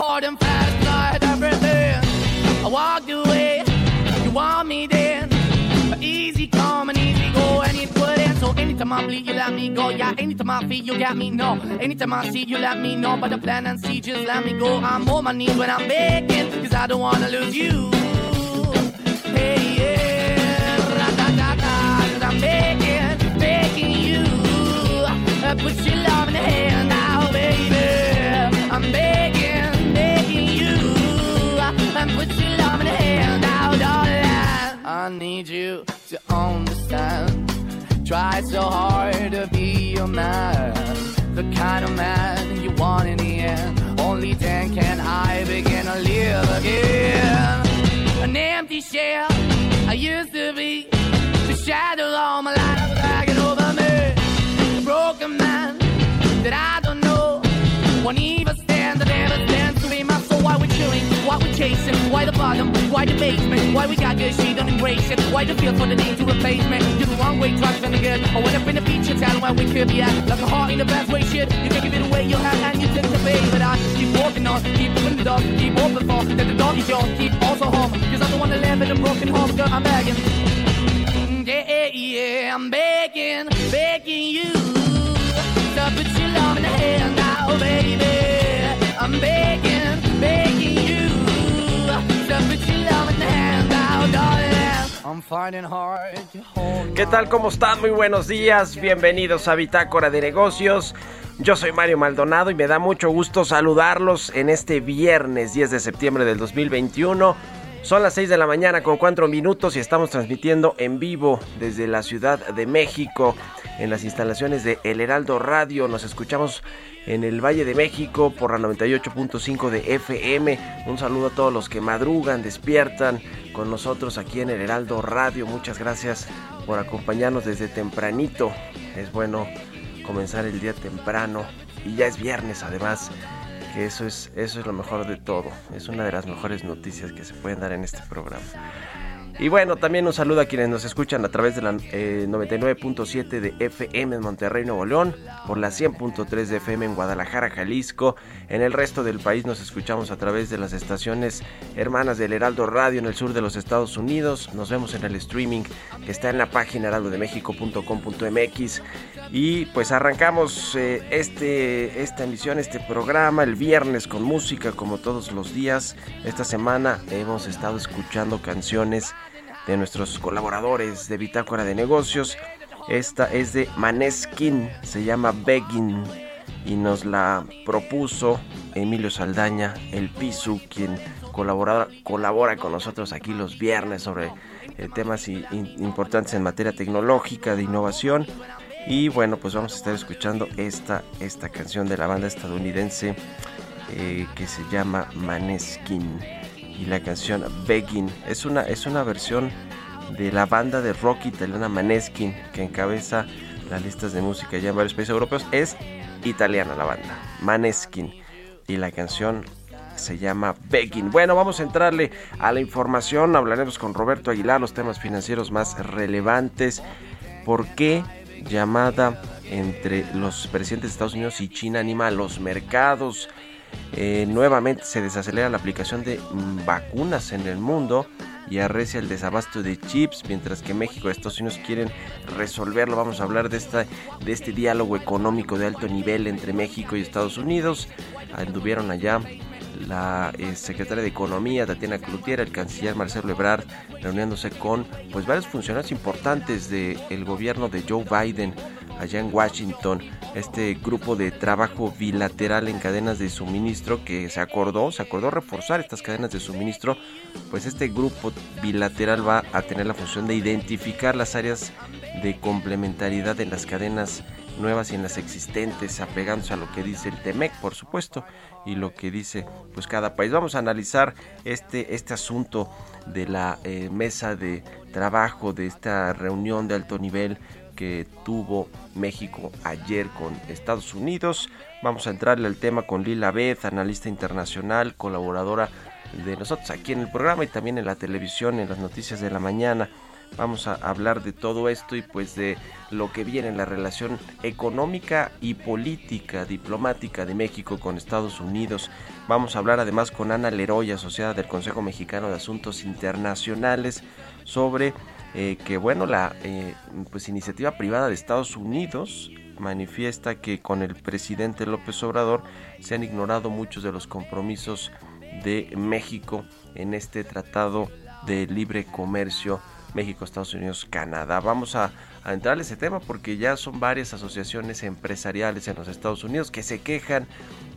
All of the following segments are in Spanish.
Hard and fast, like everything. I walked away, you want me then, easy come and easy go, and it would end. So anytime I bleed, you let me go. Yeah, anytime I feel, you got me. No, anytime I see, you let me know. But the plan and see, just let me go. I'm on my knees when I'm begging, cause I don't wanna lose you. Hey, yeah, ra-da-da-da, cause I'm begging, begging you. Uh, Put your so hard to be your man, the kind of man you want in the end. Only then can I begin to live again. An empty shell I used to be, the shadow all my life dragging over me. A broken man that I don't know won't even why the bottom, why the basement, why we got good, she don't it, why the feel for the need to replace me. You're the wrong way, trying to the good. I went up in the feature town where we could be at, like a heart in the best way, shit. You can give it away, you have, and you take the bait, but I keep walking on, keep moving the dog, keep open for that the dog is yours, keep also home, cause I don't wanna live in a broken home, girl, I'm begging. Mm, Yeah, yeah, I'm begging, begging you to put your love in the hand now, baby. I'm begging, begging you ¿Qué tal? ¿Cómo están? Muy buenos días. Bienvenidos a Bitácora de Negocios. Yo soy Mario Maldonado y me da mucho gusto saludarlos en este viernes 10 de septiembre del 2021. Son las 6 de la mañana con 4 minutos y estamos transmitiendo en vivo desde la Ciudad de México en las instalaciones de El Heraldo Radio. Nos escuchamos en el Valle de México por la 98.5 de FM. Un saludo a todos los que madrugan, despiertan con nosotros aquí en El Heraldo Radio. Muchas gracias por acompañarnos desde tempranito. Es bueno comenzar el día temprano y ya es viernes además que eso es eso es lo mejor de todo es una de las mejores noticias que se pueden dar en este programa y bueno, también un saludo a quienes nos escuchan a través de la eh, 99.7 de FM en Monterrey, Nuevo León, por la 100.3 de FM en Guadalajara, Jalisco. En el resto del país nos escuchamos a través de las estaciones hermanas del Heraldo Radio en el sur de los Estados Unidos. Nos vemos en el streaming que está en la página heraldodemexico.com.mx. Y pues arrancamos eh, este, esta emisión, este programa el viernes con música como todos los días. Esta semana hemos estado escuchando canciones de nuestros colaboradores de Bitácora de Negocios. Esta es de Maneskin, se llama Begging y nos la propuso Emilio Saldaña, el Pisu, quien colabora, colabora con nosotros aquí los viernes sobre eh, temas i- in- importantes en materia tecnológica, de innovación. Y bueno, pues vamos a estar escuchando esta, esta canción de la banda estadounidense eh, que se llama Maneskin y la canción Begging. Es una, es una versión de la banda de rock italiana Maneskin que encabeza las listas de música ya en varios países europeos. Es italiana la banda, Maneskin. Y la canción se llama Begging. Bueno, vamos a entrarle a la información. Hablaremos con Roberto Aguilar los temas financieros más relevantes. ¿Por qué llamada entre los presidentes de Estados Unidos y China anima a los mercados? Eh, nuevamente se desacelera la aplicación de vacunas en el mundo y arrecia el desabasto de chips, mientras que México y Estados Unidos quieren resolverlo. Vamos a hablar de, esta, de este diálogo económico de alto nivel entre México y Estados Unidos. Anduvieron allá la eh, secretaria de Economía, Tatiana Cloutier, el canciller Marcelo Ebrard, reuniéndose con pues varios funcionarios importantes del gobierno de Joe Biden allá en Washington. Este grupo de trabajo bilateral en cadenas de suministro que se acordó, se acordó reforzar estas cadenas de suministro, pues este grupo bilateral va a tener la función de identificar las áreas de complementariedad en las cadenas nuevas y en las existentes, apegándose a lo que dice el TEMEC, por supuesto, y lo que dice pues cada país. Vamos a analizar este, este asunto de la eh, mesa de trabajo, de esta reunión de alto nivel que tuvo México ayer con Estados Unidos. Vamos a entrarle al tema con Lila Beth, analista internacional, colaboradora de nosotros aquí en el programa y también en la televisión, en las noticias de la mañana. Vamos a hablar de todo esto y pues de lo que viene en la relación económica y política diplomática de México con Estados Unidos. Vamos a hablar además con Ana Leroy, asociada del Consejo Mexicano de Asuntos Internacionales, sobre eh, que bueno la eh, pues iniciativa privada de Estados Unidos manifiesta que con el presidente López Obrador se han ignorado muchos de los compromisos de México en este tratado de libre comercio México, Estados Unidos, Canadá. Vamos a, entrar en ese tema porque ya son varias asociaciones empresariales en los Estados Unidos que se quejan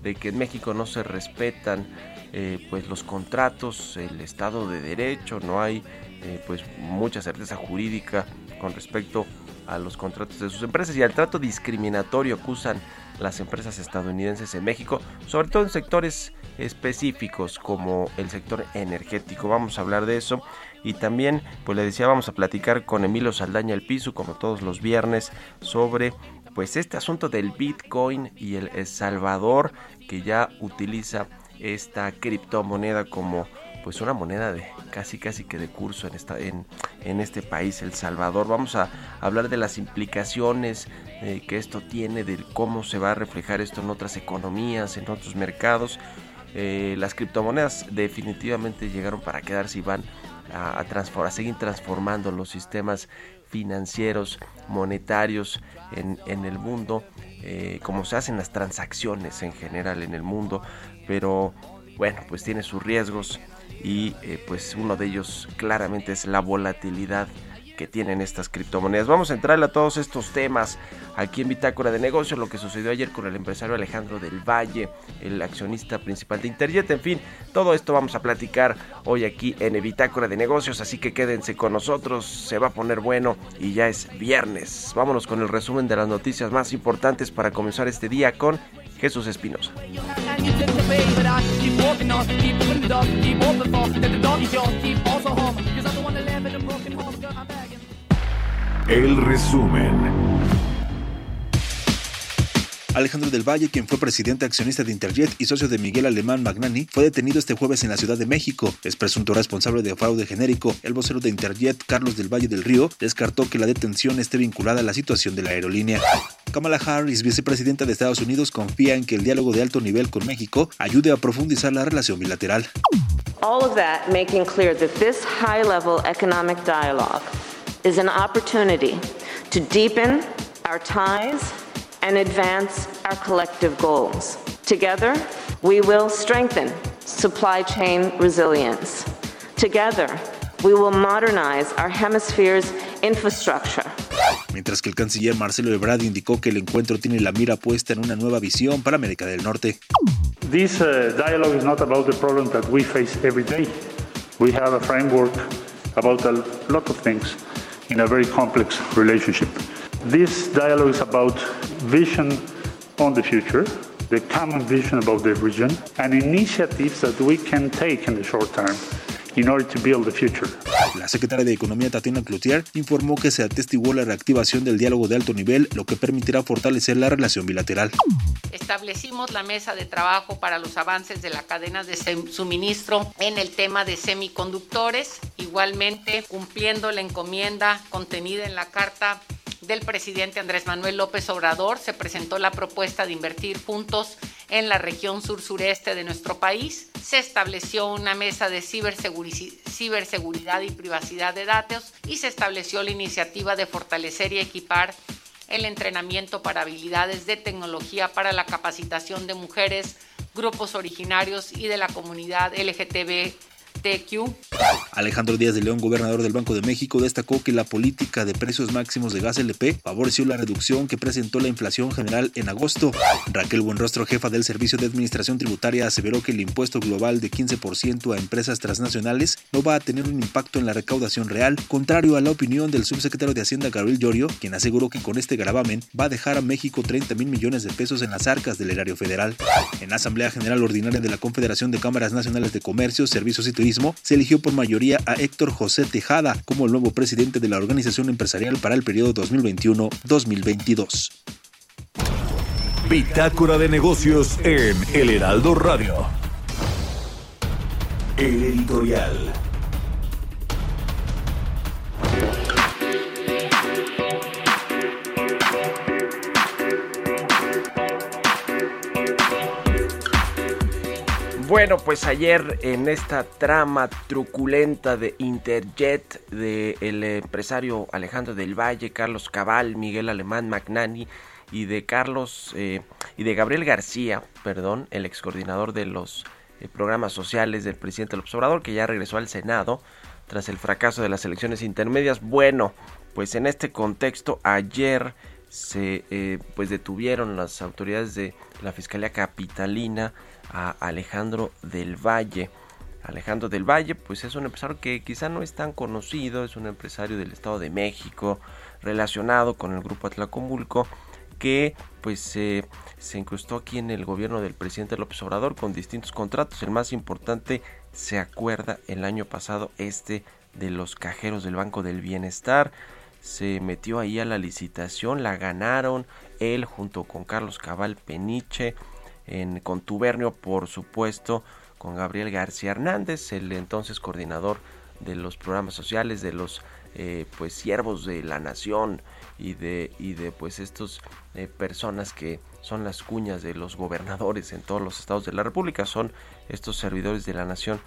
de que en México no se respetan eh, pues los contratos, el Estado de Derecho, no hay eh, pues mucha certeza jurídica con respecto a los contratos de sus empresas y al trato discriminatorio acusan las empresas estadounidenses en México, sobre todo en sectores específicos como el sector energético. Vamos a hablar de eso y también, pues le decía, vamos a platicar con Emilio Saldaña el Piso, como todos los viernes, sobre pues este asunto del Bitcoin y el, Salvador, que ya utiliza esta criptomoneda como pues una moneda de casi casi que de curso en esta en, en este país El Salvador. Vamos a hablar de las implicaciones eh, que esto tiene de cómo se va a reflejar esto en otras economías en otros mercados. Eh, las criptomonedas definitivamente llegaron para quedarse y van a, a, seguir transformando los sistemas financieros, monetarios en, el mundo, eh, como se hacen las transacciones en general en el mundo, pero bueno, pues tiene sus riesgos y eh, pues uno de ellos claramente es la volatilidad que tienen estas criptomonedas. Vamos a entrarle a todos estos temas aquí en Bitácora de Negocios, lo que sucedió ayer con el empresario Alejandro del Valle, el accionista principal de Interjet, en fin, todo esto vamos a platicar hoy aquí en Bitácora de Negocios, así que quédense con nosotros, se va a poner bueno y ya es viernes. Vámonos con el resumen de las noticias más importantes para comenzar este día con Jesús Espinosa. El resumen. Alejandro del Valle, quien fue presidente accionista de Interjet y socio de Miguel Alemán Magnani, fue detenido este jueves en la Ciudad de México. Es presunto responsable de fraude genérico. El vocero de Interjet, Carlos del Valle del Río, descartó que la detención esté vinculada a la situación de la aerolínea. Kamala Harris, vicepresidenta de Estados Unidos, confía en que el diálogo de alto nivel con México ayude a profundizar la relación bilateral. All of that making clear that this high-level economic dialogue is an opportunity to deepen our ties and advance our collective goals. Together, we will strengthen supply chain resilience. Together, we will modernize our hemisphere's infrastructure. Mientras que el canciller Marcelo Ebrard indicó que el encuentro tiene la mira puesta en una nueva visión para América del Norte. This uh, dialogue is not about the problem that we face every day. We have a framework about a lot of things. in a very complex relationship. This dialogue is about vision on the future, the common vision about the region, and initiatives that we can take in the short term in order to build the future. La secretaria de Economía Tatiana Cloutier informó que se atestiguó la reactivación del diálogo de alto nivel, lo que permitirá fortalecer la relación bilateral. Establecimos la mesa de trabajo para los avances de la cadena de suministro en el tema de semiconductores, igualmente cumpliendo la encomienda contenida en la carta del presidente Andrés Manuel López Obrador, se presentó la propuesta de invertir juntos en la región sur-sureste de nuestro país. Se estableció una mesa de ciberseguridad y privacidad de datos y se estableció la iniciativa de fortalecer y equipar el entrenamiento para habilidades de tecnología para la capacitación de mujeres, grupos originarios y de la comunidad LGTB Alejandro Díaz de León, gobernador del Banco de México, destacó que la política de precios máximos de gas LP favoreció la reducción que presentó la inflación general en agosto. Raquel Buenrostro, jefa del Servicio de Administración Tributaria, aseveró que el impuesto global de 15% a empresas transnacionales no va a tener un impacto en la recaudación real, contrario a la opinión del subsecretario de Hacienda Gabriel Llorio, quien aseguró que con este gravamen va a dejar a México 30 mil millones de pesos en las arcas del erario federal. En la Asamblea General Ordinaria de la Confederación de Cámaras Nacionales de Comercio, Servicios y Turismo, se eligió por mayoría a Héctor José Tejada como el nuevo presidente de la organización empresarial para el periodo 2021-2022. Bitácora de negocios en El Heraldo Radio. El editorial. Bueno, pues ayer en esta trama truculenta de Interjet del empresario Alejandro del Valle, Carlos Cabal, Miguel Alemán Magnani y de Carlos eh, y de Gabriel García, perdón, el ex coordinador de los eh, programas sociales del presidente López Obrador, que ya regresó al Senado tras el fracaso de las elecciones intermedias. Bueno, pues en este contexto ayer se eh, pues detuvieron las autoridades de la Fiscalía Capitalina a Alejandro del Valle. Alejandro del Valle, pues es un empresario que quizá no es tan conocido, es un empresario del Estado de México, relacionado con el grupo Atlacomulco, que pues se incrustó aquí en el gobierno del presidente López Obrador con distintos contratos. El más importante, se acuerda, el año pasado, este de los cajeros del Banco del Bienestar. Se metió ahí a la licitación, la ganaron él junto con Carlos Cabal Peniche en contubernio, por supuesto, con Gabriel García Hernández, el entonces coordinador de los programas sociales, de los eh, pues siervos de la nación y de, y de pues estos eh, personas que son las cuñas de los gobernadores en todos los estados de la república, son estos servidores de la nación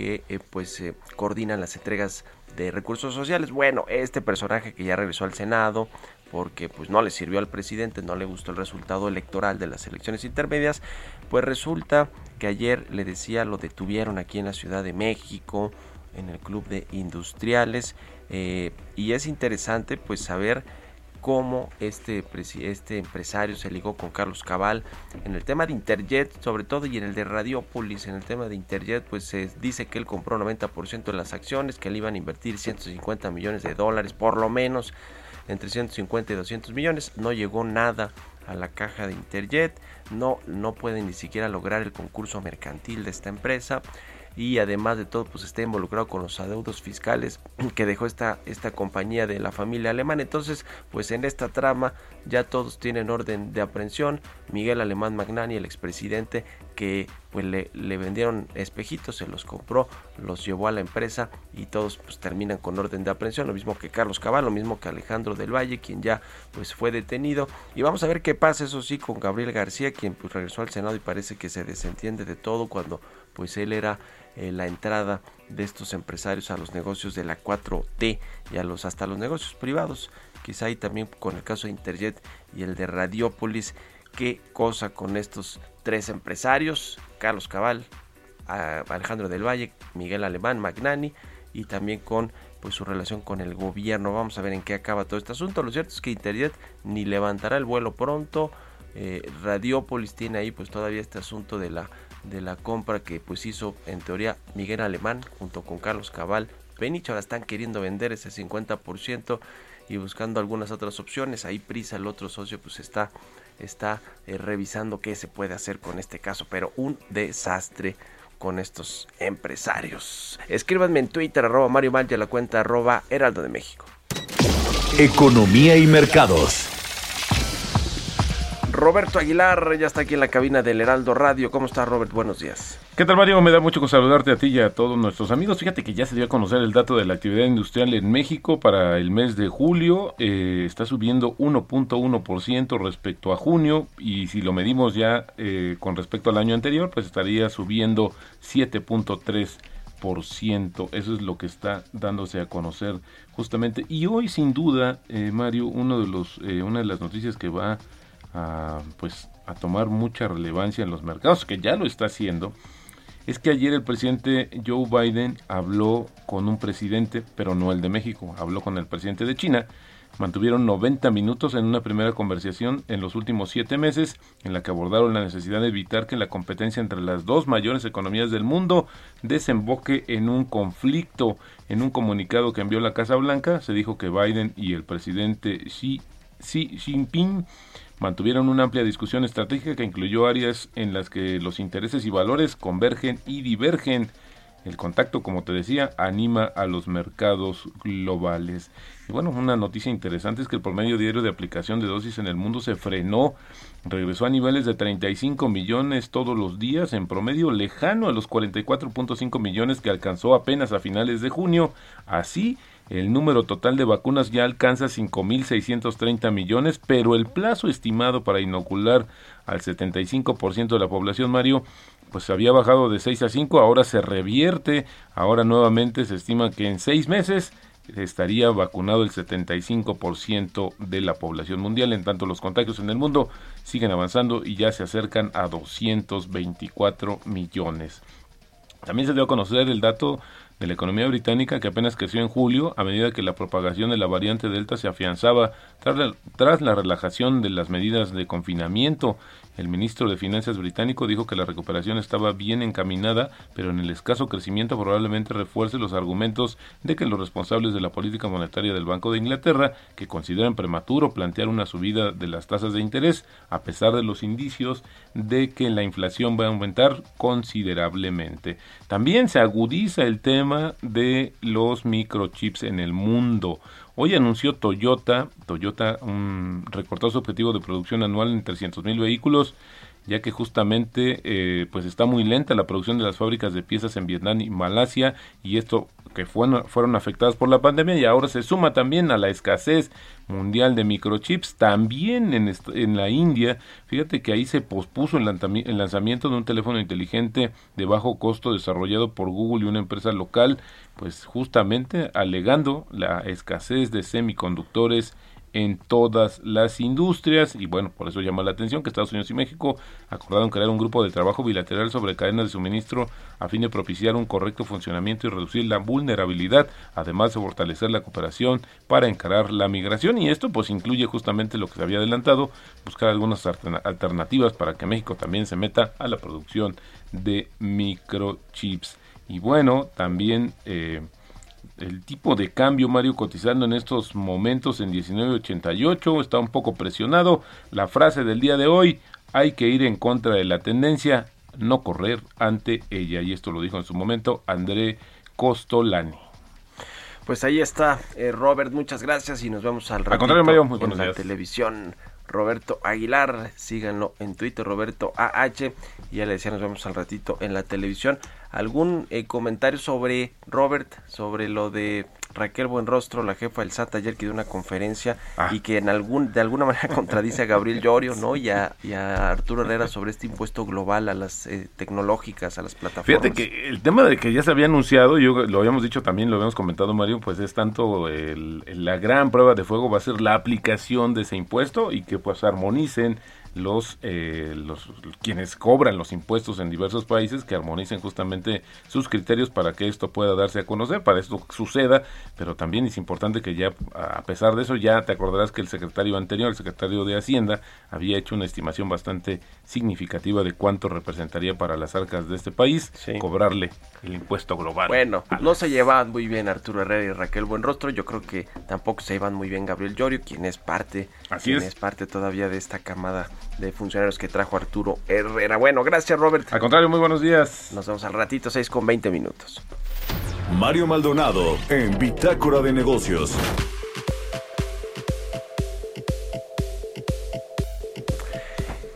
que eh, pues coordinan las entregas de recursos sociales. Bueno, este personaje que ya regresó al Senado, porque pues no le sirvió al presidente, no le gustó el resultado electoral de las elecciones intermedias, pues resulta que ayer le decía lo detuvieron aquí en la Ciudad de México, en el Club de Industriales, eh, y es interesante pues saber cómo este, este empresario se ligó con Carlos Cabal en el tema de Interjet, sobre todo, y en el de Radiopolis, en el tema de Interjet, pues se dice que él compró 90% de las acciones, que le iban a invertir 150 millones de dólares, por lo menos entre 150 y 200 millones. No llegó nada a la caja de Interjet. No, no puede ni siquiera lograr el concurso mercantil de esta empresa. Y además de todo, pues está involucrado con los adeudos fiscales que dejó esta, esta compañía de la familia alemana. Entonces, pues en esta trama ya todos tienen orden de aprehensión. Miguel Alemán Magnani, el expresidente, que pues le, le, vendieron espejitos, se los compró, los llevó a la empresa y todos pues terminan con orden de aprehensión, lo mismo que Carlos Cabal, lo mismo que Alejandro del Valle, quien ya pues fue detenido. Y vamos a ver qué pasa, eso sí, con Gabriel García, quien pues regresó al Senado y parece que se desentiende de todo cuando pues él era eh, la entrada de estos empresarios a los negocios de la 4T y a los hasta los negocios privados. Quizá ahí también con el caso de Interjet y el de Radiopolis qué cosa con estos tres empresarios, Carlos Cabal, Alejandro del Valle, Miguel Alemán, Magnani y también con pues su relación con el gobierno. Vamos a ver en qué acaba todo este asunto. Lo cierto es que Internet ni levantará el vuelo pronto. Eh, Radiopolis tiene ahí pues todavía este asunto de la de la compra que pues hizo en teoría Miguel Alemán junto con Carlos Cabal. Penich ahora están queriendo vender ese 50% y buscando algunas otras opciones. Ahí Prisa, el otro socio, pues está está eh, revisando qué se puede hacer con este caso, pero un desastre con estos empresarios. Escríbanme en Twitter, arroba Mario Mal, la cuenta arroba Heraldo de México. Economía y mercados. Roberto Aguilar ya está aquí en la cabina del Heraldo Radio. ¿Cómo está Robert? Buenos días. ¿Qué tal Mario? Me da mucho gusto saludarte a ti y a todos nuestros amigos. Fíjate que ya se dio a conocer el dato de la actividad industrial en México para el mes de julio. Eh, está subiendo 1.1% respecto a junio y si lo medimos ya eh, con respecto al año anterior, pues estaría subiendo 7.3%. Eso es lo que está dándose a conocer justamente. Y hoy sin duda, eh, Mario, uno de los, una de las noticias que va a, pues, a tomar mucha relevancia en los mercados, que ya lo está haciendo, es que ayer el presidente Joe Biden habló con un presidente, pero no el de México, habló con el presidente de China. Mantuvieron 90 minutos en una primera conversación en los últimos siete meses, en la que abordaron la necesidad de evitar que la competencia entre las dos mayores economías del mundo desemboque en un conflicto. En un comunicado que envió la Casa Blanca, se dijo que Biden y el presidente Xi, Xi Jinping mantuvieron una amplia discusión estratégica que incluyó áreas en las que los intereses y valores convergen y divergen. El contacto, como te decía, anima a los mercados globales. Y bueno, una noticia interesante es que el promedio diario de aplicación de dosis en el mundo se frenó, regresó a niveles de 35 millones todos los días, en promedio lejano a los 44.5 millones que alcanzó apenas a finales de junio. Así, el número total de vacunas ya alcanza 5.630 millones, pero el plazo estimado para inocular al 75% de la población, Mario, pues había bajado de 6 a 5, ahora se revierte, ahora nuevamente se estima que en seis meses estaría vacunado el 75% de la población mundial, en tanto los contagios en el mundo siguen avanzando y ya se acercan a 224 millones. También se dio a conocer el dato de la economía británica que apenas creció en julio a medida que la propagación de la variante Delta se afianzaba tras la, relajación de las medidas de confinamiento. El ministro de Finanzas británico dijo que la recuperación estaba bien encaminada, pero en el escaso crecimiento probablemente refuerce los argumentos de que los responsables de la política monetaria del Banco de Inglaterra, que consideran prematuro plantear una subida de las tasas de interés, a pesar de los indicios de que la inflación va a aumentar considerablemente. También se agudiza el tema de los microchips en el mundo. Hoy anunció Toyota, Toyota recortó su objetivo de producción anual en 300 mil vehículos, ya que justamente eh, pues está muy lenta la producción de las fábricas de piezas en Vietnam y Malasia y esto que fueron, fueron afectadas por la pandemia y ahora se suma también a la escasez mundial de microchips, también en, en la India, fíjate que ahí se pospuso el, el lanzamiento de un teléfono inteligente de bajo costo desarrollado por Google y una empresa local, pues justamente alegando la escasez de semiconductores en todas las industrias y bueno, por eso llama la atención que Estados Unidos y México acordaron crear un grupo de trabajo bilateral sobre cadenas de suministro a fin de propiciar un correcto funcionamiento y reducir la vulnerabilidad, además de fortalecer la cooperación para encarar la migración y esto pues incluye justamente lo que se había adelantado, buscar algunas alternativas para que México también se meta a la producción de microchips. Y bueno, también eh, el tipo de cambio, Mario, cotizando en estos momentos en 19.88, está un poco presionado. La frase del día de hoy, hay que ir en contra de la tendencia, no correr ante ella. Y esto lo dijo en su momento André Costolani. Pues ahí está, eh, Robert, muchas gracias y nos vemos al ratito Mario, muy en la televisión. Roberto Aguilar, síganlo en Twitter, Roberto AH, y ya le decía, nos vemos al ratito en la televisión algún eh, comentario sobre Robert, sobre lo de Raquel Buenrostro, la jefa del SAT ayer que dio una conferencia Ah. y que en algún de alguna manera contradice a Gabriel Llorio, ¿no? Y a, y a Arturo Herrera sobre este impuesto global a las eh, tecnológicas, a las plataformas. Fíjate que el tema de que ya se había anunciado, yo lo habíamos dicho también, lo habíamos comentado Mario, pues es tanto el- la gran prueba de fuego va a ser la aplicación de ese impuesto y que pues armonicen los, eh, los quienes cobran los impuestos en diversos países que armonicen justamente sus criterios para que esto pueda darse a conocer, para esto suceda, pero también es importante que ya a pesar de eso ya te acordarás que el secretario anterior, el secretario de Hacienda, había hecho una estimación bastante significativa de cuánto representaría para las arcas de este país cobrarle el impuesto global. Bueno, no se llevan muy bien Arturo Herrera y Raquel Buenrostro. Yo creo que tampoco se llevan muy bien Gabriel Llorio, quien es parte, Así es. es parte todavía de esta camada de funcionarios que trajo Arturo Herrera. Bueno, gracias Robert. Al contrario, muy buenos días. Nos vemos al ratito, 6 con 20 minutos. Mario Maldonado en Bitácora de Negocios.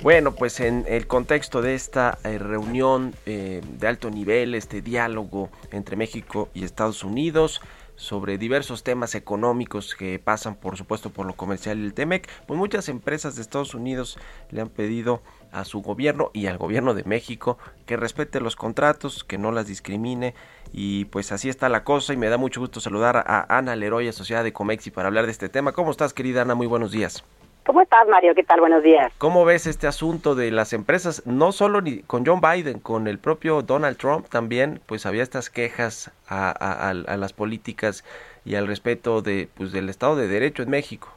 Bueno, pues en el contexto de esta eh, reunión eh, de alto nivel, este diálogo entre México y Estados Unidos sobre diversos temas económicos que pasan por supuesto por lo comercial y el TEMEC, pues muchas empresas de Estados Unidos le han pedido a su gobierno y al gobierno de México que respete los contratos, que no las discrimine y pues así está la cosa y me da mucho gusto saludar a Ana Leroy, asociada de Comexi para hablar de este tema. ¿Cómo estás querida Ana? Muy buenos días. ¿Cómo estás, Mario? ¿Qué tal? Buenos días. ¿Cómo ves este asunto de las empresas? No solo ni con John Biden, con el propio Donald Trump también, pues había estas quejas a, a, a las políticas y al respeto de, pues, del Estado de Derecho en México.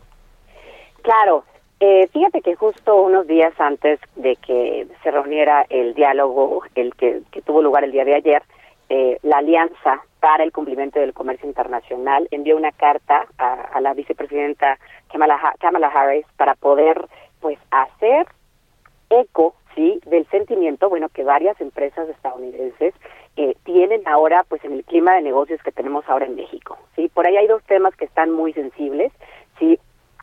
Claro. Eh, fíjate que justo unos días antes de que se reuniera el diálogo, el que, que tuvo lugar el día de ayer, eh, la Alianza para el Cumplimiento del Comercio Internacional envió una carta a, la vicepresidenta Kamala, Kamala Harris para poder pues hacer eco sí del sentimiento bueno que varias empresas estadounidenses eh, tienen ahora pues en el clima de negocios que tenemos ahora en México sí. Por ahí hay dos temas que están muy sensibles sí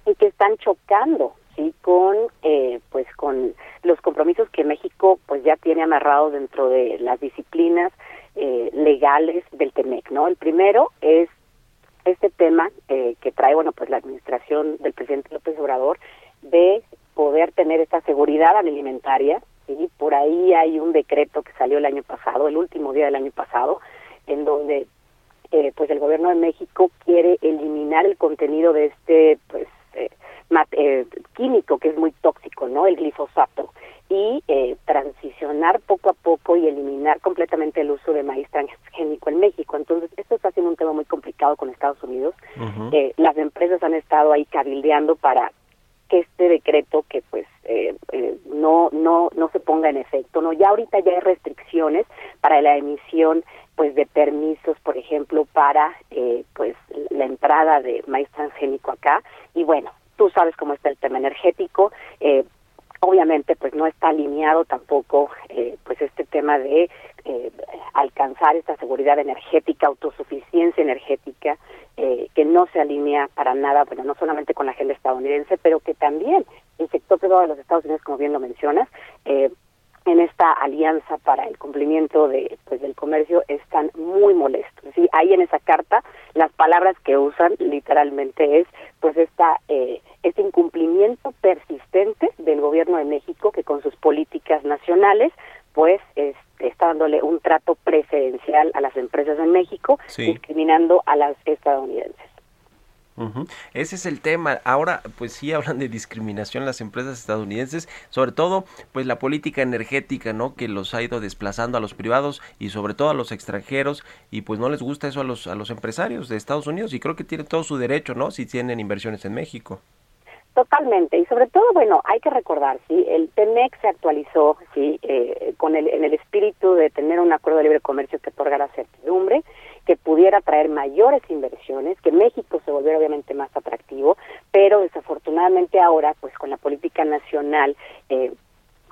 y que están chocando sí con eh, pues con los compromisos que México pues ya tiene amarrados dentro de las disciplinas eh, legales del TEMEC no el primero es este tema eh, que trae, bueno, pues la administración del presidente López Obrador de poder tener esta seguridad alimentaria. y Por ahí hay un decreto que salió el año pasado, el último día del año pasado, en donde eh, pues el gobierno de México quiere eliminar el contenido de este pues eh, eh, químico que es muy tóxico, ¿no? El glifosato y eh, transicionar poco a poco y eliminar completamente el uso de maíz transgénico en México. Entonces, esto está siendo un tema muy complicado con Estados Unidos. Uh -huh. eh, las empresas han estado ahí cabildeando para que este decreto que pues eh, eh, no no no se ponga en efecto no ya ahorita ya hay restricciones para la emisión pues de permisos por ejemplo para eh, pues la entrada de maíz transgénico acá y bueno tú sabes cómo está el tema energético eh, obviamente pues no está alineado tampoco eh, pues este tema de eh, alcanzar esta seguridad energética, autosuficiencia energética, eh, que no se alinea para nada, bueno, no solamente con la agenda estadounidense, pero que también el sector privado de los Estados Unidos, como bien lo mencionas, eh, en esta alianza para el cumplimiento de pues del comercio están muy molestos. ¿sí? Ahí en esa carta las palabras que usan literalmente es pues esta eh, este incumplimiento persistente del gobierno de México que con sus políticas nacionales pues es, está dándole un trato preferencial a las empresas en México, sí. discriminando a las estadounidenses. Uh -huh. Ese es el tema. Ahora, pues sí hablan de discriminación las empresas estadounidenses, sobre todo, pues la política energética, ¿no? Que los ha ido desplazando a los privados y sobre todo a los extranjeros y pues no les gusta eso a los a los empresarios de Estados Unidos y creo que tienen todo su derecho, ¿no? Si tienen inversiones en México. Totalmente, y sobre todo, bueno, hay que recordar, sí, el TEMEC se actualizó, sí, eh, con el, en el espíritu de tener un acuerdo de libre comercio que otorgara certidumbre, que pudiera traer mayores inversiones, que México se volviera obviamente más atractivo, pero desafortunadamente ahora, pues con la política nacional eh,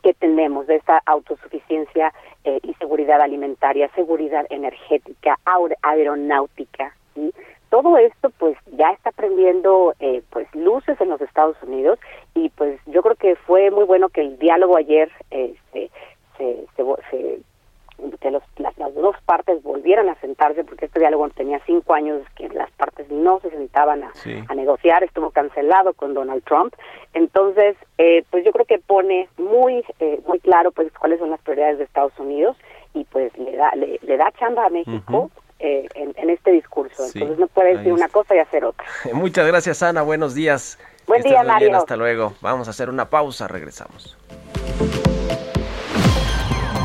que tenemos de esta autosuficiencia eh, y seguridad alimentaria, seguridad energética, aeronáutica, ¿sí? todo esto pues ya está prendiendo eh, pues luces en los Estados Unidos y pues yo creo que fue muy bueno que el diálogo ayer se, se, se que los, las, las, dos partes volvieran a sentarse porque este diálogo tenía cinco años que las partes no se sentaban a, sí. a negociar estuvo cancelado con Donald Trump entonces eh, pues yo creo que pone muy eh, muy claro pues cuáles son las prioridades de Estados Unidos y pues le da le, le da chamba a México uh -huh eh, en, en, este discurso. Sí, Entonces no puede decir una cosa y hacer otra. Muchas gracias, Ana. Buenos días. Buen día, Mario. Bien, hasta luego. Vamos a hacer una pausa. Regresamos.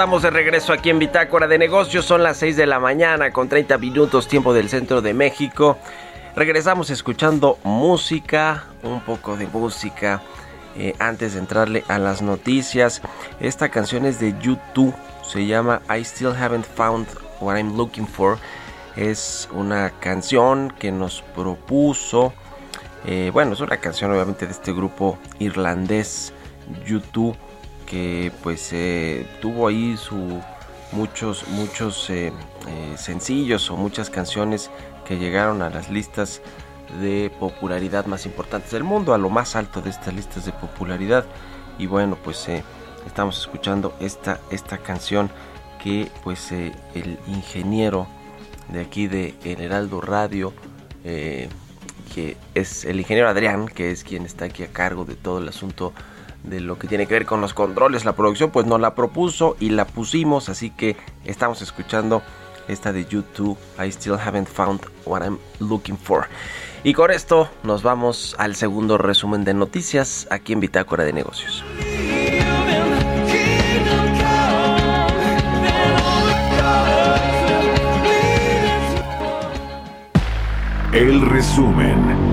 Estamos de regreso aquí en Bitácora de Negocios. Son las 6 de la mañana con 30 minutos tiempo del centro de México. Regresamos escuchando música, un poco de música. Eh, antes de entrarle a las noticias, esta canción es de YouTube. Se llama I Still Haven't Found What I'm Looking For. Es una canción que nos propuso. eh, bueno, es una canción obviamente de este grupo irlandés YouTube que pues eh, tuvo ahí su muchos muchos eh, eh, sencillos o muchas canciones que llegaron a las listas de popularidad más importantes del mundo a lo más alto de estas listas de popularidad. Y bueno pues estamos escuchando esta esta canción que pues el ingeniero de aquí de El Heraldo Radio que es el ingeniero Adrián que es quien está aquí a cargo de todo el asunto de lo que tiene que ver con los controles, la producción, pues nos la propuso y la pusimos, así que estamos escuchando esta de YouTube, I Still Haven't Found What I'm Looking For. Y con esto nos vamos al segundo resumen de noticias aquí en Bitácora de Negocios. El resumen.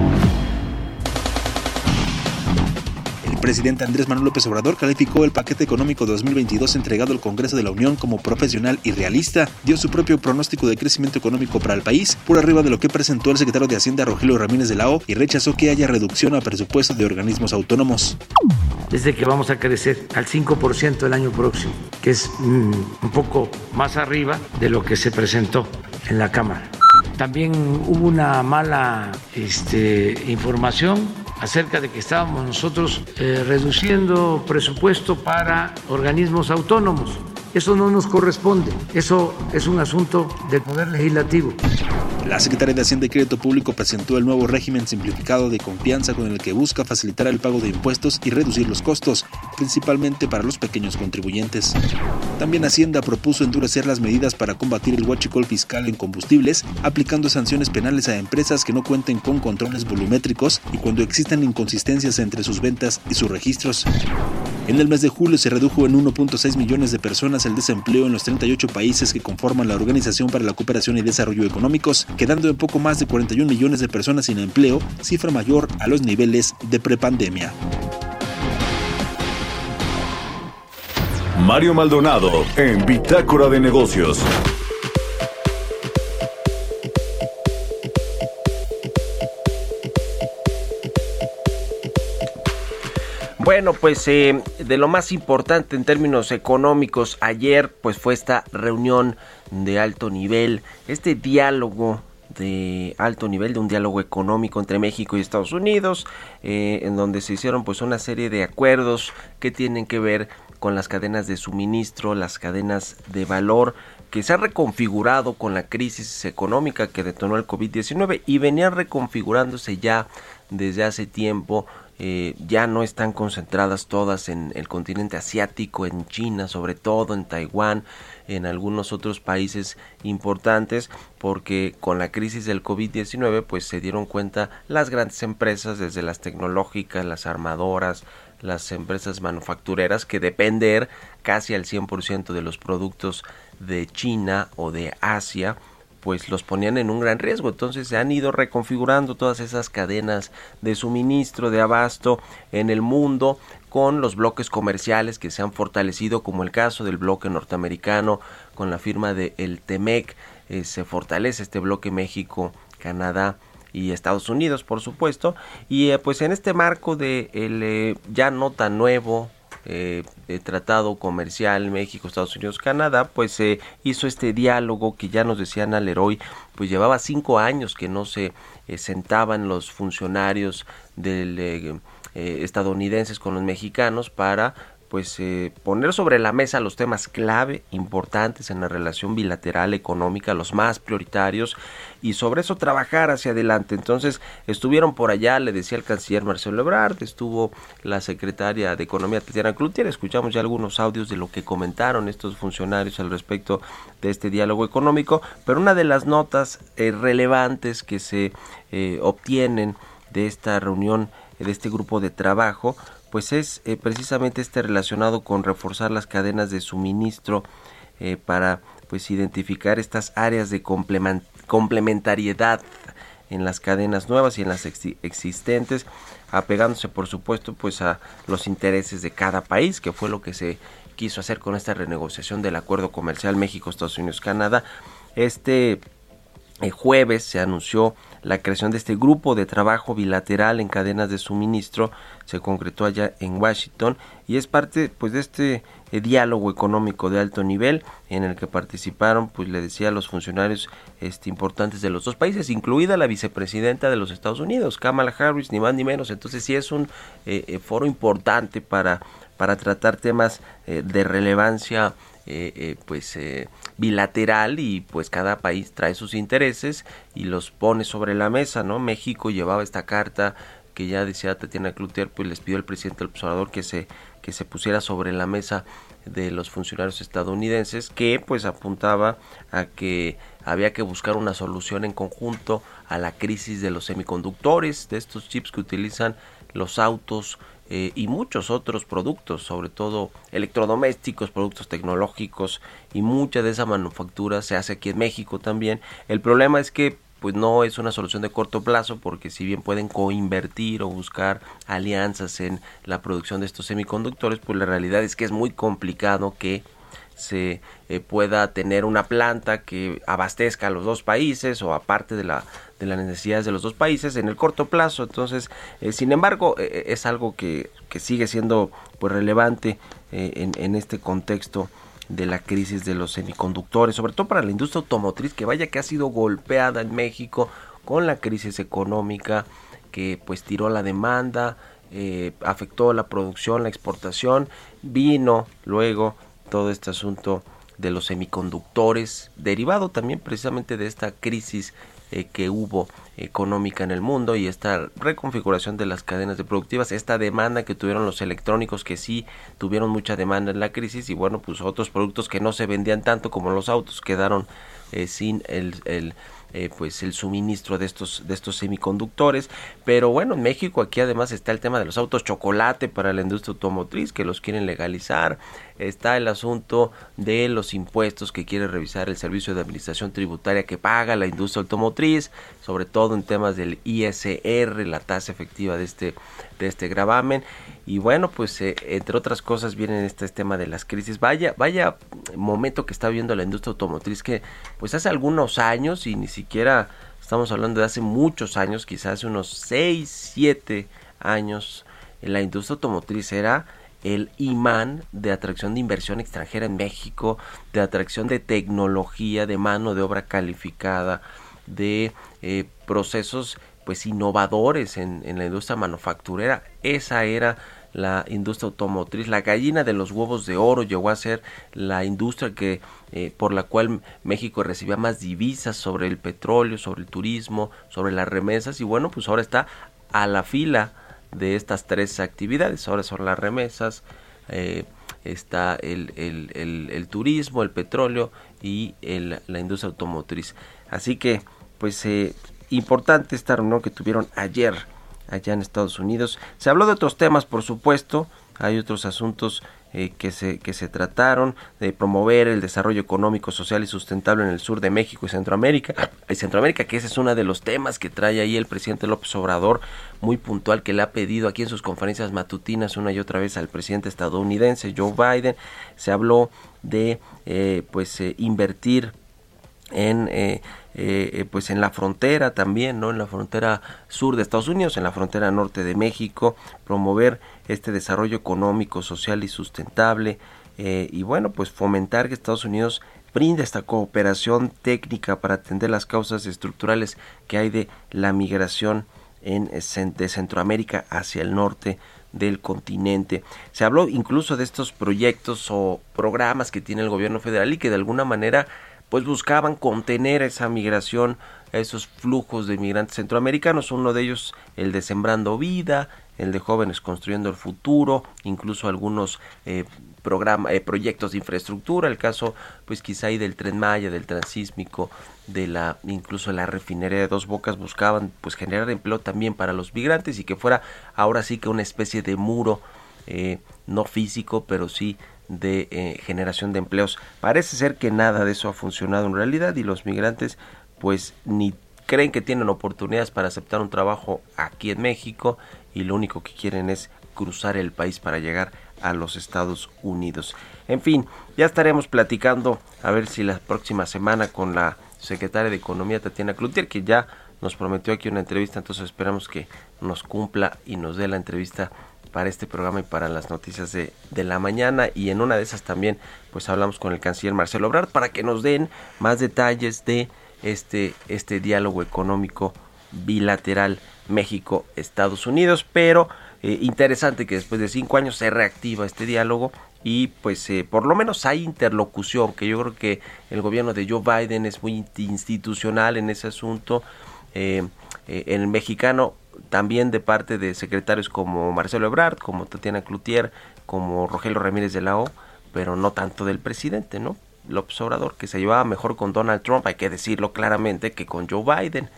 Presidente Andrés Manuel López Obrador calificó el paquete económico 2022 entregado al Congreso de la Unión como profesional y realista. Dio su propio pronóstico de crecimiento económico para el país por arriba de lo que presentó el secretario de Hacienda Rogelio Ramírez de la O y rechazó que haya reducción a presupuesto de organismos autónomos. desde que vamos a crecer al 5% el año próximo, que es mm, un poco más arriba de lo que se presentó en la Cámara. También hubo una mala este, información acerca de que estábamos nosotros eh, reduciendo presupuesto para organismos autónomos. Eso no nos corresponde, eso es un asunto del Poder Legislativo. La Secretaría de Hacienda y Crédito Público presentó el nuevo régimen simplificado de confianza con el que busca facilitar el pago de impuestos y reducir los costos, principalmente para los pequeños contribuyentes. También Hacienda propuso endurecer las medidas para combatir el huachicol fiscal en combustibles, aplicando sanciones penales a empresas que no cuenten con controles volumétricos y cuando existan inconsistencias entre sus ventas y sus registros. En el mes de julio se redujo en 1.6 millones de personas el desempleo en los 38 países que conforman la Organización para la Cooperación y Desarrollo Económicos, quedando en poco más de 41 millones de personas sin empleo, cifra mayor a los niveles de prepandemia. Mario Maldonado en Bitácora de Negocios. Bueno, pues eh, de lo más importante en términos económicos, ayer pues fue esta reunión de alto nivel, este diálogo de alto nivel, de un diálogo económico entre México y Estados Unidos, eh, en donde se hicieron pues una serie de acuerdos que tienen que ver con las cadenas de suministro, las cadenas de valor, que se ha reconfigurado con la crisis económica que detonó el COVID-19 y venían reconfigurándose ya desde hace tiempo. Eh, ya no están concentradas todas en el continente asiático, en China, sobre todo en Taiwán, en algunos otros países importantes, porque con la crisis del COVID-19 pues se dieron cuenta las grandes empresas, desde las tecnológicas, las armadoras, las empresas manufactureras, que depender casi al 100% de los productos de China o de Asia, pues los ponían en un gran riesgo. Entonces se han ido reconfigurando todas esas cadenas de suministro, de abasto en el mundo con los bloques comerciales que se han fortalecido, como el caso del bloque norteamericano con la firma de el TEMEC, eh, se fortalece este bloque México, Canadá y Estados Unidos, por supuesto, y eh, pues en este marco de el eh, ya no tan nuevo eh, de tratado comercial México, Estados Unidos, Canadá, pues se hizo este diálogo que ya nos decían al Leroy, pues llevaba cinco años que no se eh, sentaban los funcionarios del, eh, eh, estadounidenses con los mexicanos para pues eh, poner sobre la mesa los temas clave importantes en la relación bilateral económica, los más prioritarios y sobre eso trabajar hacia adelante. Entonces estuvieron por allá, le decía el canciller Marcelo Ebrard, estuvo la secretaria de Economía Tatiana Cloutier, escuchamos ya algunos audios de lo que comentaron estos funcionarios al respecto de este diálogo económico, pero una de las notas eh, relevantes que se eh, obtienen de esta reunión de este grupo de trabajo pues es eh, precisamente este relacionado con reforzar las cadenas de suministro eh, para pues identificar estas áreas de complementariedad en las cadenas nuevas y en las existentes, apegándose por supuesto pues a los intereses de cada país, que fue lo que se quiso hacer con esta renegociación del acuerdo comercial México, Estados Unidos, Canadá. Este el jueves se anunció la creación de este grupo de trabajo bilateral en cadenas de suministro, se concretó allá en Washington y es parte pues de este eh, diálogo económico de alto nivel en el que participaron, pues le decía los funcionarios este, importantes de los dos países, incluida la vicepresidenta de los Estados Unidos, Kamala Harris, ni más ni menos. Entonces sí es un eh, eh, foro importante para, para tratar temas de relevancia pues bilateral y pues cada país trae sus intereses y los pone sobre la mesa, ¿no? México llevaba esta carta que ya decía Tatiana Cloutier, pues les pidió al presidente del observador que se que se pusiera sobre la mesa de los funcionarios estadounidenses que pues apuntaba a que había que buscar una solución en conjunto a la crisis de los semiconductores, de estos chips que utilizan los autos eh, y muchos otros productos, sobre todo electrodomésticos, productos tecnológicos y mucha de esa manufactura se hace aquí en México también. El problema es que pues no es una solución de corto plazo porque si bien pueden coinvertir o buscar alianzas en la producción de estos semiconductores, pues la realidad es que es muy complicado que se eh, pueda tener una planta que abastezca a los dos países o aparte de la de las necesidades de los dos países en el corto plazo. Entonces eh, sin embargo eh, es algo que, que, sigue siendo pues relevante en, en este contexto de la crisis de los semiconductores, sobre todo para la industria automotriz, que vaya que ha sido golpeada en México con la crisis económica que pues tiró la demanda, eh, afectó la producción, la exportación, vino luego todo este asunto de los semiconductores, derivado también precisamente de esta crisis eh, que hubo económica en el mundo y esta reconfiguración de las cadenas de productivas, esta demanda que tuvieron los electrónicos que sí tuvieron mucha demanda en la crisis y bueno, pues otros productos que no se vendían tanto como los autos quedaron eh, sin el, el eh, pues el suministro de estos de estos semiconductores. Pero bueno en México aquí además está el tema de los autos chocolate para la industria automotriz que los quieren legalizar. Está el asunto de los impuestos que quiere revisar el servicio de administración tributaria que paga la industria automotriz sobre todo en temas del ISR la tasa efectiva de este de este gravamen y bueno pues eh, entre otras cosas viene este tema de las crisis vaya vaya momento que está viendo la industria automotriz que pues hace algunos años y ni siquiera estamos hablando de hace muchos años quizás hace unos 6 7 años la industria automotriz era el imán de atracción de inversión extranjera en México, de atracción de tecnología, de mano de obra calificada, de eh, procesos pues innovadores en, la industria manufacturera. Esa era la industria automotriz, la gallina de los huevos de oro llegó a ser la industria que eh, por la cual México recibía más divisas sobre el petróleo, sobre el turismo, sobre las remesas y bueno pues ahora está a la fila de estas tres actividades. Ahora son las remesas, eh, está el, el, el, turismo, el petróleo y la industria automotriz. Así que, pues, eh, importante esta reunión que tuvieron ayer allá en Estados Unidos. Se habló de otros temas, por supuesto. Hay otros asuntos eh, que, se, que se trataron de promover el desarrollo económico, social y sustentable en el sur de México y Centroamérica. Y Centroamérica, que ese es uno de los temas que trae ahí el presidente López Obrador, muy puntual, que le ha pedido aquí en sus conferencias matutinas una y otra vez al presidente estadounidense Joe Biden. Se habló de eh, pues eh, invertir en eh, eh, pues en la frontera también no en la frontera sur de Estados Unidos en la frontera norte de México promover este desarrollo económico social y sustentable eh, y bueno pues fomentar que Estados Unidos brinde esta cooperación técnica para atender las causas estructurales que hay de la migración en, de Centroamérica hacia el norte del continente. Se habló incluso de estos proyectos o programas que tiene el gobierno federal y que de alguna manera pues buscaban contener esa migración, esos flujos de migrantes centroamericanos, uno de ellos el de Sembrando Vida, el de Jóvenes Construyendo el Futuro, incluso algunos eh, eh, proyectos de infraestructura, el caso pues quizá ahí del Tren Maya, del Transísmico, de la incluso la refinería de Dos Bocas buscaban pues generar empleo también para los migrantes y que fuera ahora sí que una especie de muro eh, no físico, pero sí de eh, generación de empleos. Parece ser que nada de eso ha funcionado en realidad y los migrantes pues ni creen que tienen oportunidades para aceptar un trabajo aquí en México y lo único que quieren es cruzar el país para llegar a los Estados Unidos. En fin, ya estaremos platicando a ver si la próxima semana con la secretaria de Economía Tatiana Cloutier, que ya nos prometió aquí una entrevista, entonces esperamos que nos cumpla y nos dé la entrevista para este programa y para las noticias de, de, la mañana y en una de esas también pues hablamos con el canciller Marcelo Obrador para que nos den más detalles de este, este diálogo económico bilateral México-Estados Unidos, pero eh, interesante que después de cinco años se reactiva este diálogo y pues eh, por lo menos hay interlocución, que yo creo que el gobierno de Joe Biden es muy institucional en ese asunto. Eh, en el mexicano también de parte de secretarios como Marcelo Ebrard, como Tatiana Cloutier, como Rogelio Ramírez de la O, pero no tanto del presidente, ¿no? López Obrador, que se llevaba mejor con Donald Trump, hay que decirlo claramente, que con Joe Biden.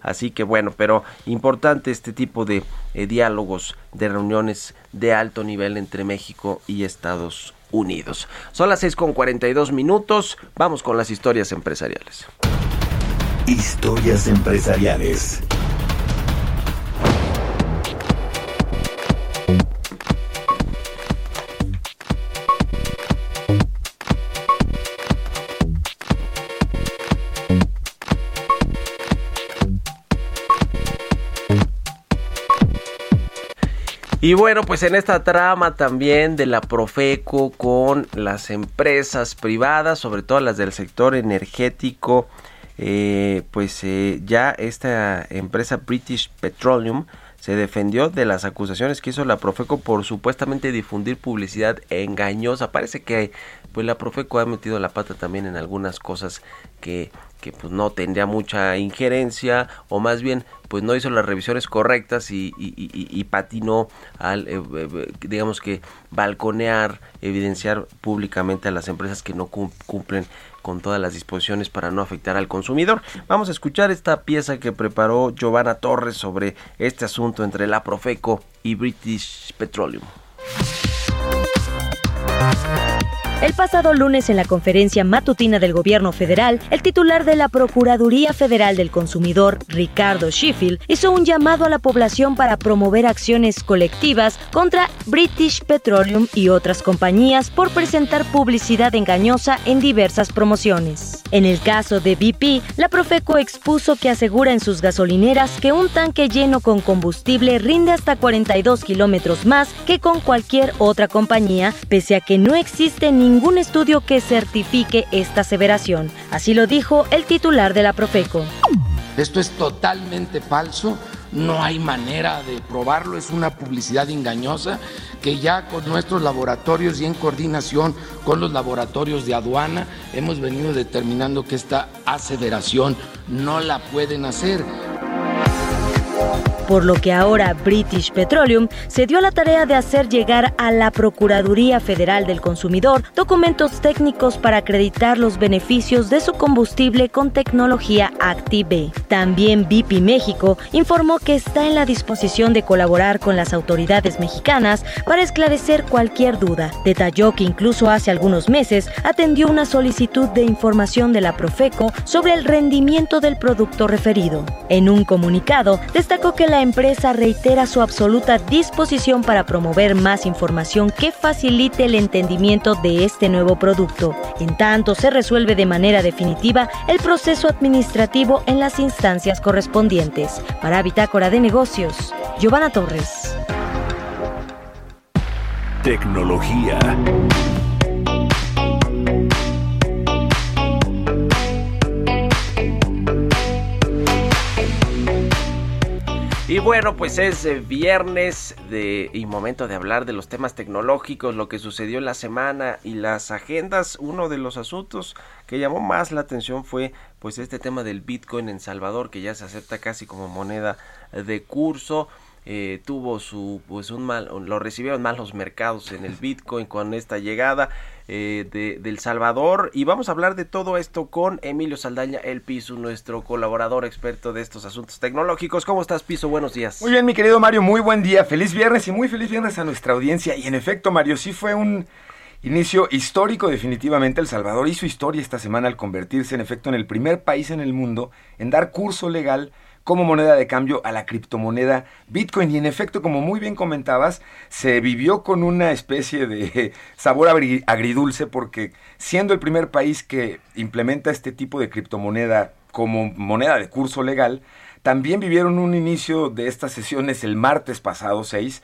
Así que bueno, pero importante este tipo de eh, diálogos, de reuniones de alto nivel entre México y Estados Unidos. Son las 6 con 42 minutos, vamos con las historias empresariales. Historias empresariales. Y bueno, pues en esta trama también de la Profeco con las empresas privadas, sobre todo las del sector energético, eh, pues eh, ya esta empresa British Petroleum se defendió de las acusaciones que hizo la Profeco por supuestamente difundir publicidad engañosa. Parece que pues la Profeco ha metido la pata también en algunas cosas que, que pues no tendría mucha injerencia o más bien pues no hizo las revisiones correctas y, patinó al, eh, eh, digamos que, balconear, evidenciar públicamente a las empresas que no cumplen con todas las disposiciones para no afectar al consumidor. Vamos a escuchar esta pieza que preparó Giovanna Torres sobre este asunto entre la Profeco y British Petroleum. El pasado lunes en la conferencia matutina del gobierno federal, el titular de la Procuraduría Federal del Consumidor, Ricardo Sheffield, hizo un llamado a la población para promover acciones colectivas contra British Petroleum y otras compañías por presentar publicidad engañosa en diversas promociones. En el caso de BP, la Profeco expuso que asegura en sus gasolineras que un tanque lleno con combustible rinde hasta 42 kilómetros más que con cualquier otra compañía, pese a que no existe ni ningún estudio que certifique esta aseveración. Así lo dijo el titular de la Profeco. Esto es totalmente falso, no hay manera de probarlo, es una publicidad engañosa que ya con nuestros laboratorios y en coordinación con los laboratorios de aduana hemos venido determinando que esta aseveración no la pueden hacer por lo que ahora British Petroleum se dio la tarea de hacer llegar a la Procuraduría Federal del Consumidor documentos técnicos para acreditar los beneficios de su combustible con tecnología Active. También BP México informó que está en la disposición de colaborar con las autoridades mexicanas para esclarecer cualquier duda. Detalló que incluso hace algunos meses atendió una solicitud de información de la Profeco sobre el rendimiento del producto referido. En un comunicado, destacó que la empresa reitera su absoluta disposición para promover más información que facilite el entendimiento de este nuevo producto. En tanto, se resuelve de manera definitiva el proceso administrativo en las instancias correspondientes. Para Bitácora de Negocios, Giovanna Torres. Tecnología. Bueno, pues es eh, viernes de, y momento de hablar de los temas tecnológicos, lo que sucedió en la semana y las agendas. Uno de los asuntos que llamó más la atención fue pues este tema del Bitcoin en Salvador, que ya se acepta casi como moneda de curso. Eh, tuvo su pues un mal lo recibieron mal los mercados en el Bitcoin con esta llegada eh, de, del Salvador. Y vamos a hablar de todo esto con Emilio Saldaña el Piso nuestro colaborador experto de estos asuntos tecnológicos. Cómo estás Piso buenos días. Muy bien mi querido Mario muy buen día. Feliz viernes y muy feliz viernes a nuestra audiencia. Y en efecto Mario sí fue un Inicio histórico definitivamente. El Salvador hizo historia esta semana al convertirse en efecto en el primer país en el mundo en dar curso legal como moneda de cambio a la criptomoneda Bitcoin. Y en efecto, como muy bien comentabas, se vivió con una especie de sabor agridulce porque siendo el primer país que implementa este tipo de criptomoneda como moneda de curso legal, también vivieron un inicio de estas sesiones el martes pasado 6,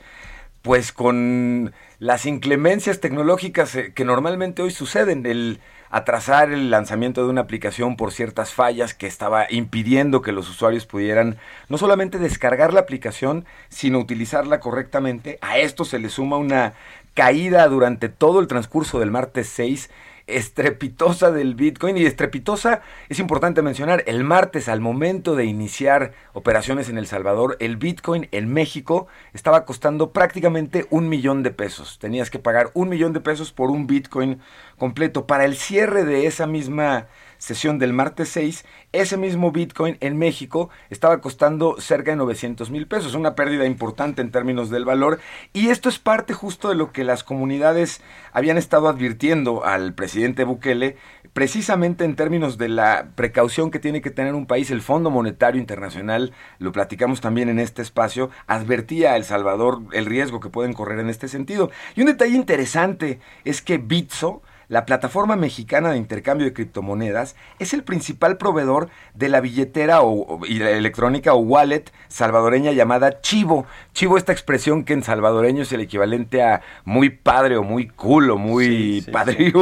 pues con las inclemencias tecnológicas eh, que normalmente hoy suceden, el atrasar el lanzamiento de una aplicación por ciertas fallas que estaba impidiendo que los usuarios pudieran no solamente descargar la aplicación, sino utilizarla correctamente. A esto se le suma una caída durante todo el transcurso del martes 6 estrepitosa del Bitcoin y estrepitosa, es importante mencionar, el martes al momento de iniciar operaciones en El Salvador, el Bitcoin en México estaba costando prácticamente un millón de pesos. Tenías que pagar un millón de pesos por un Bitcoin completo. Para el cierre de esa misma sesión del martes 6, ese mismo Bitcoin en México estaba costando cerca de 900 mil pesos, una pérdida importante en términos del valor. Y esto es parte justo de lo que las comunidades habían estado advirtiendo al presidente Bukele, precisamente en términos de la precaución que tiene que tener un país. El Fondo Monetario Internacional, lo platicamos también en este espacio, advertía a El Salvador el riesgo que pueden correr en este sentido. Y un detalle interesante es que Bitso, la plataforma mexicana de intercambio de criptomonedas es el principal proveedor de la billetera o, electrónica o wallet salvadoreña llamada Chivo. Chivo, esta expresión que en salvadoreño es el equivalente a muy padre o muy cool o muy padre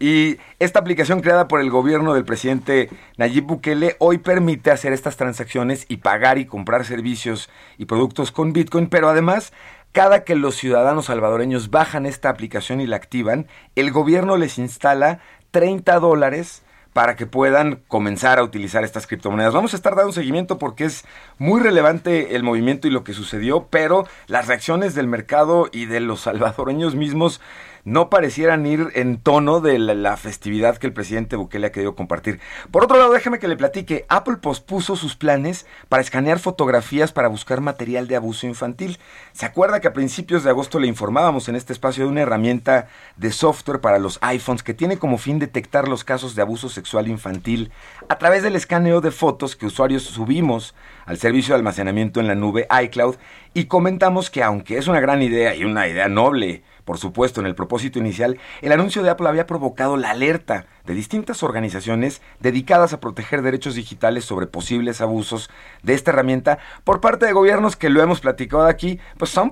Y esta aplicación creada por el gobierno del presidente Nayib Bukele hoy permite hacer estas transacciones y pagar y comprar servicios y productos con Bitcoin, pero además cada que los ciudadanos salvadoreños bajan esta aplicación y la activan, el gobierno les instala 30 dólares para que puedan comenzar a utilizar estas criptomonedas. Vamos a estar dando seguimiento porque es muy relevante el movimiento y lo que sucedió, pero las reacciones del mercado y de los salvadoreños mismos no parecieran ir en tono de la, festividad que el presidente Bukele ha querido compartir. Por otro lado, déjeme que le platique, Apple pospuso sus planes para escanear fotografías para buscar material de abuso infantil. ¿Se acuerda que a principios de agosto le informábamos en este espacio de una herramienta de software para los iPhones que tiene como fin detectar los casos de abuso sexual infantil a través del escaneo de fotos que usuarios subimos al servicio de almacenamiento en la nube iCloud y comentamos que aunque es una gran idea y una idea noble, por supuesto, en el propósito inicial, el anuncio de Apple había provocado la alerta de distintas organizaciones dedicadas a proteger derechos digitales sobre posibles abusos de esta herramienta por parte de gobiernos que lo hemos platicado aquí, pues son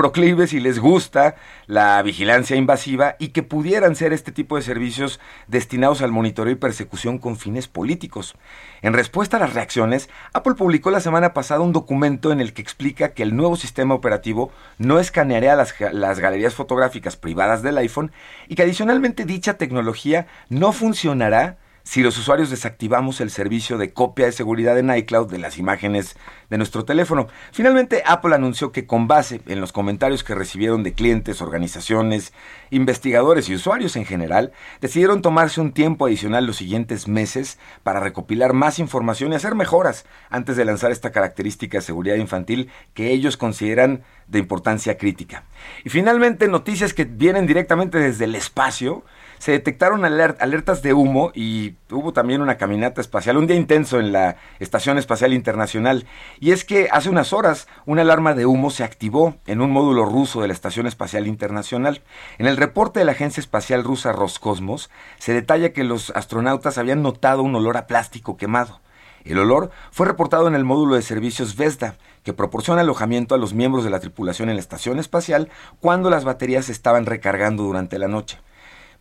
proclives y les gusta la vigilancia invasiva y que pudieran ser este tipo de servicios destinados al monitoreo y persecución con fines políticos. En respuesta a las reacciones, Apple publicó la semana pasada un documento en el que explica que el nuevo sistema operativo no escaneará las, las galerías fotográficas privadas del iPhone y que adicionalmente dicha tecnología no funcionará si los usuarios desactivamos el servicio de copia de seguridad en iCloud de las imágenes de nuestro teléfono. Finalmente, Apple anunció que con base en los comentarios que recibieron de clientes, organizaciones, investigadores y usuarios en general, decidieron tomarse un tiempo adicional los siguientes meses para recopilar más información y hacer mejoras antes de lanzar esta característica de seguridad infantil que ellos consideran de importancia crítica. Y finalmente, noticias que vienen directamente desde el espacio se detectaron alertas de humo y hubo también una caminata espacial, un día intenso en la Estación Espacial Internacional. Y es que hace unas horas una alarma de humo se activó en un módulo ruso de la Estación Espacial Internacional. En el reporte de la Agencia Espacial Rusa Roscosmos se detalla que los astronautas habían notado un olor a plástico quemado. El olor fue reportado en el módulo de servicios Vesda, que proporciona alojamiento a los miembros de la tripulación en la estación espacial cuando las baterías estaban recargando durante la noche.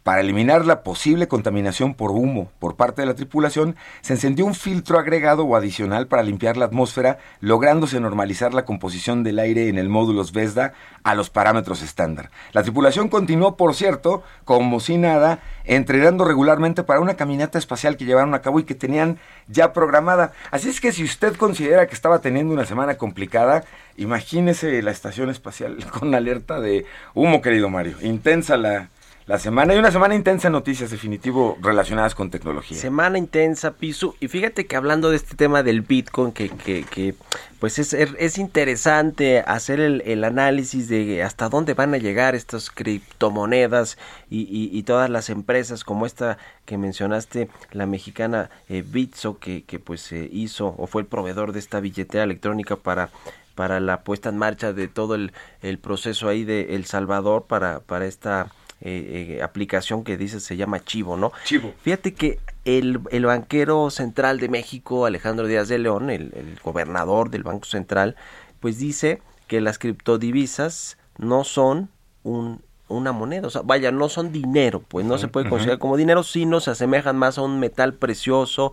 Para eliminar la posible contaminación por humo por parte de la tripulación, se encendió un filtro agregado o adicional para limpiar la atmósfera, lográndose normalizar la composición del aire en el módulo Vesda a los parámetros estándar. La tripulación continuó, por cierto, como si nada, entrenando regularmente para una caminata espacial que llevaron a cabo y que tenían ya programada. Así es que si usted considera que estaba teniendo una semana complicada, imagínese la estación espacial con alerta de humo, querido Mario. Intensa la, la semana. Hay una semana intensa en noticias, definitivo, relacionadas con tecnología. Semana intensa, Pisu. Y fíjate que hablando de este tema del Bitcoin, que, que, que pues es, es interesante hacer el, el, análisis de hasta dónde van a llegar estas criptomonedas y, y, y, todas las empresas como esta que mencionaste, la mexicana eh, Bitso, que, que pues eh, hizo o fue el proveedor de esta billetera electrónica para para la puesta en marcha de todo el, el proceso ahí de El Salvador para, para esta eh, eh, aplicación que dice se llama Chivo, ¿no? Chivo. Fíjate que el, el, banquero central de México, Alejandro Díaz de León, el, el, gobernador del Banco Central, pues dice que las criptodivisas no son un, una moneda, o sea, vaya, no son dinero, pues no uh -huh, se puede considerar como dinero, sino se asemejan más a un metal precioso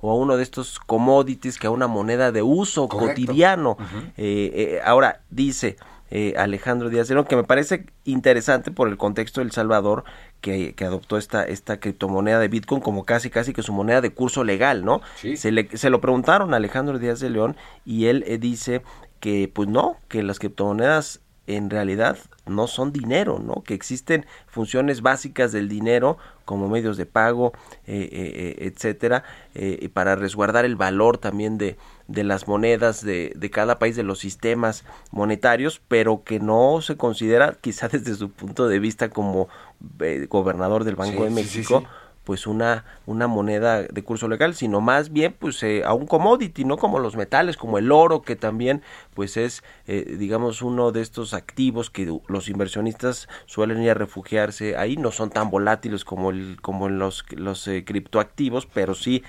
o a uno de estos commodities que a una moneda de uso Correcto. cotidiano. Uh -huh. eh, eh, ahora dice eh, Alejandro Díaz de León, que me parece interesante por el contexto del Salvador, que, que, adoptó esta, esta criptomoneda de Bitcoin como casi casi que su moneda de curso legal, ¿no? Sí. Se, le, se lo preguntaron a Alejandro Díaz de León y él eh, dice que pues no, que las criptomonedas en realidad no son dinero, ¿no? Que existen funciones básicas del dinero como medios de pago, eh, eh, etcétera, eh, para resguardar el valor también de, de las monedas de, de, cada país, de los sistemas monetarios, pero que no se considera, quizá desde su punto de vista como eh, gobernador del Banco sí, de México, sí, sí, pues una, una moneda de curso legal, sino más bien pues eh, a un commodity, no como los metales, como el oro, que también pues es eh, digamos uno de estos activos que los inversionistas suelen ir a refugiarse ahí, no son tan volátiles como el, como los, los eh, criptoactivos, pero sí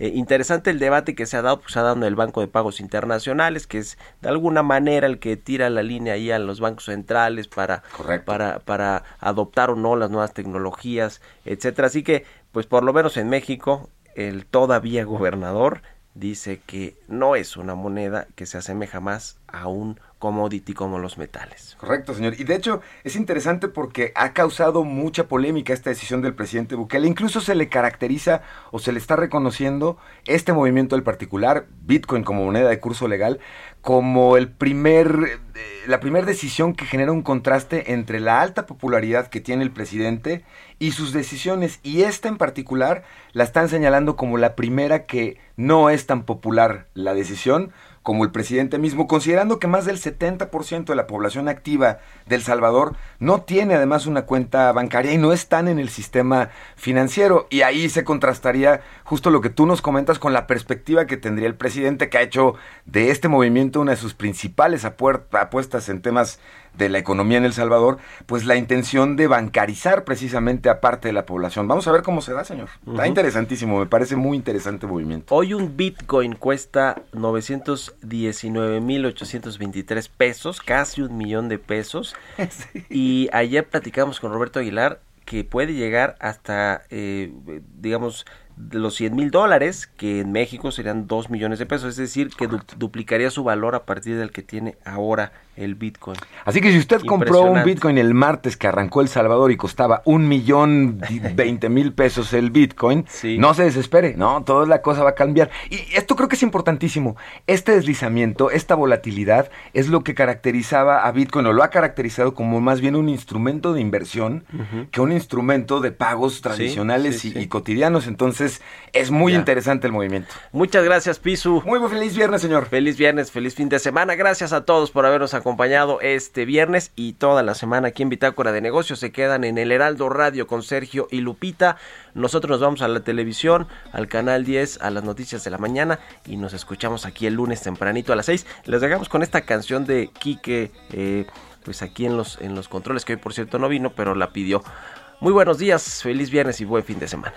eh, interesante el debate que se ha dado, pues ha dado en el Banco de Pagos Internacionales, que es de alguna manera el que tira la línea ahí a los bancos centrales para, para, para adoptar o no las nuevas tecnologías, etcétera. Así que pues por lo menos en México, el todavía gobernador dice que no es una moneda que se asemeja más a un commodity como los metales. Correcto, señor. Y de hecho es interesante porque ha causado mucha polémica esta decisión del presidente Bukele. Incluso se le caracteriza o se le está reconociendo este movimiento del particular, Bitcoin como moneda de curso legal, como el primer, la primera decisión que genera un contraste entre la alta popularidad que tiene el presidente y sus decisiones. Y esta en particular la están señalando como la primera que no es tan popular la decisión como el presidente mismo, considerando que más del 70% de la población activa del Salvador no tiene además una cuenta bancaria y no están en el sistema financiero. Y ahí se contrastaría justo lo que tú nos comentas con la perspectiva que tendría el presidente que ha hecho de este movimiento una de sus principales apuestas en temas de la economía en El Salvador, pues la intención de bancarizar precisamente a parte de la población. Vamos a ver cómo se da, señor. Uh -huh. Está interesantísimo, me parece muy interesante movimiento. Hoy un Bitcoin cuesta 919.823 pesos, casi un millón de pesos. sí. Y ayer platicamos con Roberto Aguilar que puede llegar hasta, eh, digamos, los 100 mil dólares, que en México serían 2 millones de pesos, es decir, que du duplicaría su valor a partir del que tiene ahora el Bitcoin. Así que si usted compró un Bitcoin el martes que arrancó El Salvador y costaba un millón veinte mil pesos el Bitcoin, sí. no se desespere, no, toda la cosa va a cambiar. Y esto creo que es importantísimo. Este deslizamiento, esta volatilidad es lo que caracterizaba a Bitcoin o lo ha caracterizado como más bien un instrumento de inversión uh -huh. que un instrumento de pagos tradicionales sí, sí, y, y, cotidianos. Entonces es muy ya. interesante el movimiento. Muchas gracias, Pisu. Muy feliz viernes, señor. Feliz viernes, feliz fin de semana. Gracias a todos por habernos acompañado acompañado este viernes y toda la semana aquí en Bitácora de Negocios. Se quedan en el Heraldo Radio con Sergio y Lupita. Nosotros nos vamos a la televisión, al canal 10, a las noticias de la mañana y nos escuchamos aquí el lunes tempranito a las 6. Les dejamos con esta canción de Quique, eh, pues aquí en los, en los controles, que hoy por cierto no vino, pero la pidió. Muy buenos días, feliz viernes y buen fin de semana.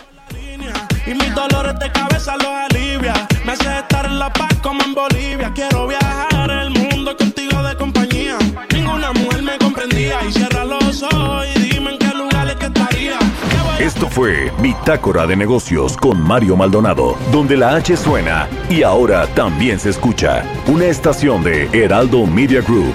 Contigo de compañía. Ninguna mujer me comprendía. Y cierra los ojos y dime en qué lugar es que estaría. Esto fue Bitácora de Negocios con Mario Maldonado, donde la H suena y ahora también se escucha. Una estación de Heraldo Media Group.